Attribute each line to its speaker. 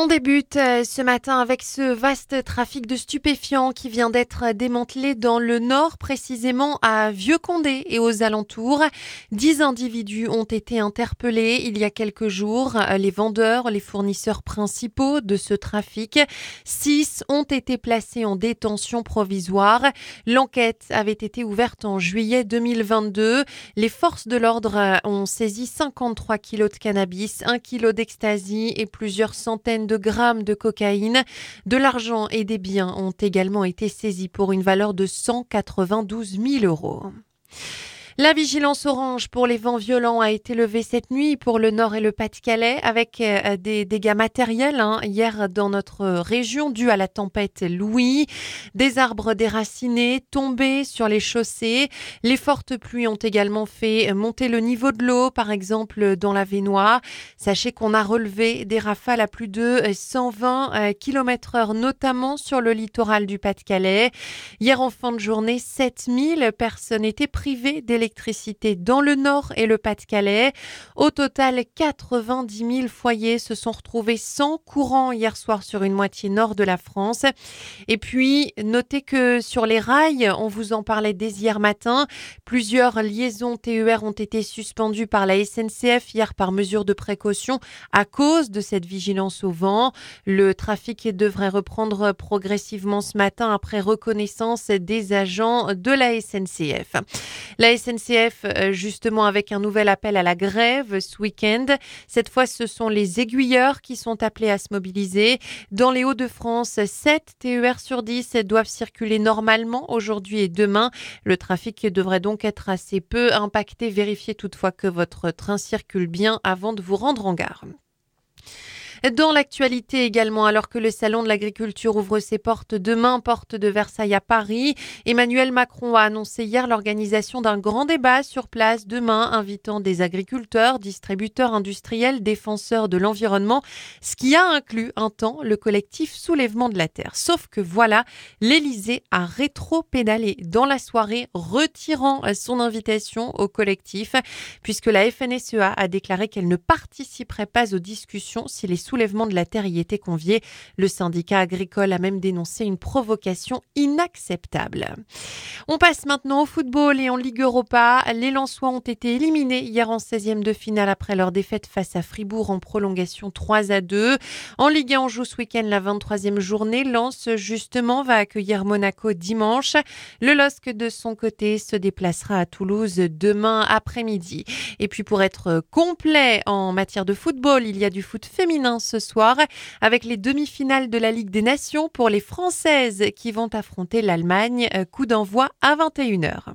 Speaker 1: On débute euh, ce matin avec ce vaste trafic de stupéfiants qui vient d'être démantelé dans le nord, précisément à Vieux-Condé et aux alentours. Dix individus ont été interpellés il y a quelques jours. Les vendeurs, les fournisseurs principaux de ce trafic. Six ont été placés en détention provisoire. L'enquête avait été ouverte en juillet 2022. Les forces de l'ordre ont saisi 53 kilos de cannabis, 1 kilo d'ecstasy et plusieurs centaines de grammes de cocaïne. De l'argent et des biens ont également été saisis pour une valeur de 192 000 euros. La vigilance orange pour les vents violents a été levée cette nuit pour le nord et le Pas-de-Calais avec euh, des dégâts matériels hein, hier dans notre région dû à la tempête Louis. Des arbres déracinés tombés sur les chaussées. Les fortes pluies ont également fait monter le niveau de l'eau, par exemple dans la Vénois. Sachez qu'on a relevé des rafales à plus de 120 euh, km heure, notamment sur le littoral du Pas-de-Calais. Hier en fin de journée, 7000 personnes étaient privées d'électricité dans le Nord et le Pas-de-Calais. Au total, 90 000 foyers se sont retrouvés sans courant hier soir sur une moitié nord de la France. Et puis, notez que sur les rails, on vous en parlait dès hier matin, plusieurs liaisons TER ont été suspendues par la SNCF hier par mesure de précaution à cause de cette vigilance au vent. Le trafic devrait reprendre progressivement ce matin après reconnaissance des agents de la SNCF. La SNCF SNCF euh, justement avec un nouvel appel à la grève ce week-end. Cette fois, ce sont les aiguilleurs qui sont appelés à se mobiliser. Dans les Hauts-de-France, 7 TER sur 10 doivent circuler normalement aujourd'hui et demain. Le trafic devrait donc être assez peu impacté. Vérifiez toutefois que votre train circule bien avant de vous rendre en gare. Dans l'actualité également, alors que le Salon de l'agriculture ouvre ses portes demain, porte de Versailles à Paris, Emmanuel Macron a annoncé hier l'organisation d'un grand débat sur place demain, invitant des agriculteurs, distributeurs industriels, défenseurs de l'environnement, ce qui a inclus un temps le collectif Soulèvement de la Terre. Sauf que voilà, l'Élysée a rétro-pédalé dans la soirée, retirant son invitation au collectif, puisque la FNSEA a déclaré qu'elle ne participerait pas aux discussions si les soulèvement de la terre y était convié. Le syndicat agricole a même dénoncé une provocation inacceptable. On passe maintenant au football et en Ligue Europa. Les Lensois ont été éliminés hier en 16e de finale après leur défaite face à Fribourg en prolongation 3 à 2. En Ligue 1, on joue ce week-end la 23e journée. Lens, justement, va accueillir Monaco dimanche. Le LOSC, de son côté, se déplacera à Toulouse demain après-midi. Et puis, pour être complet en matière de football, il y a du foot féminin ce soir avec les demi-finales de la Ligue des Nations pour les Françaises qui vont affronter l'Allemagne. Coup d'envoi à 21h.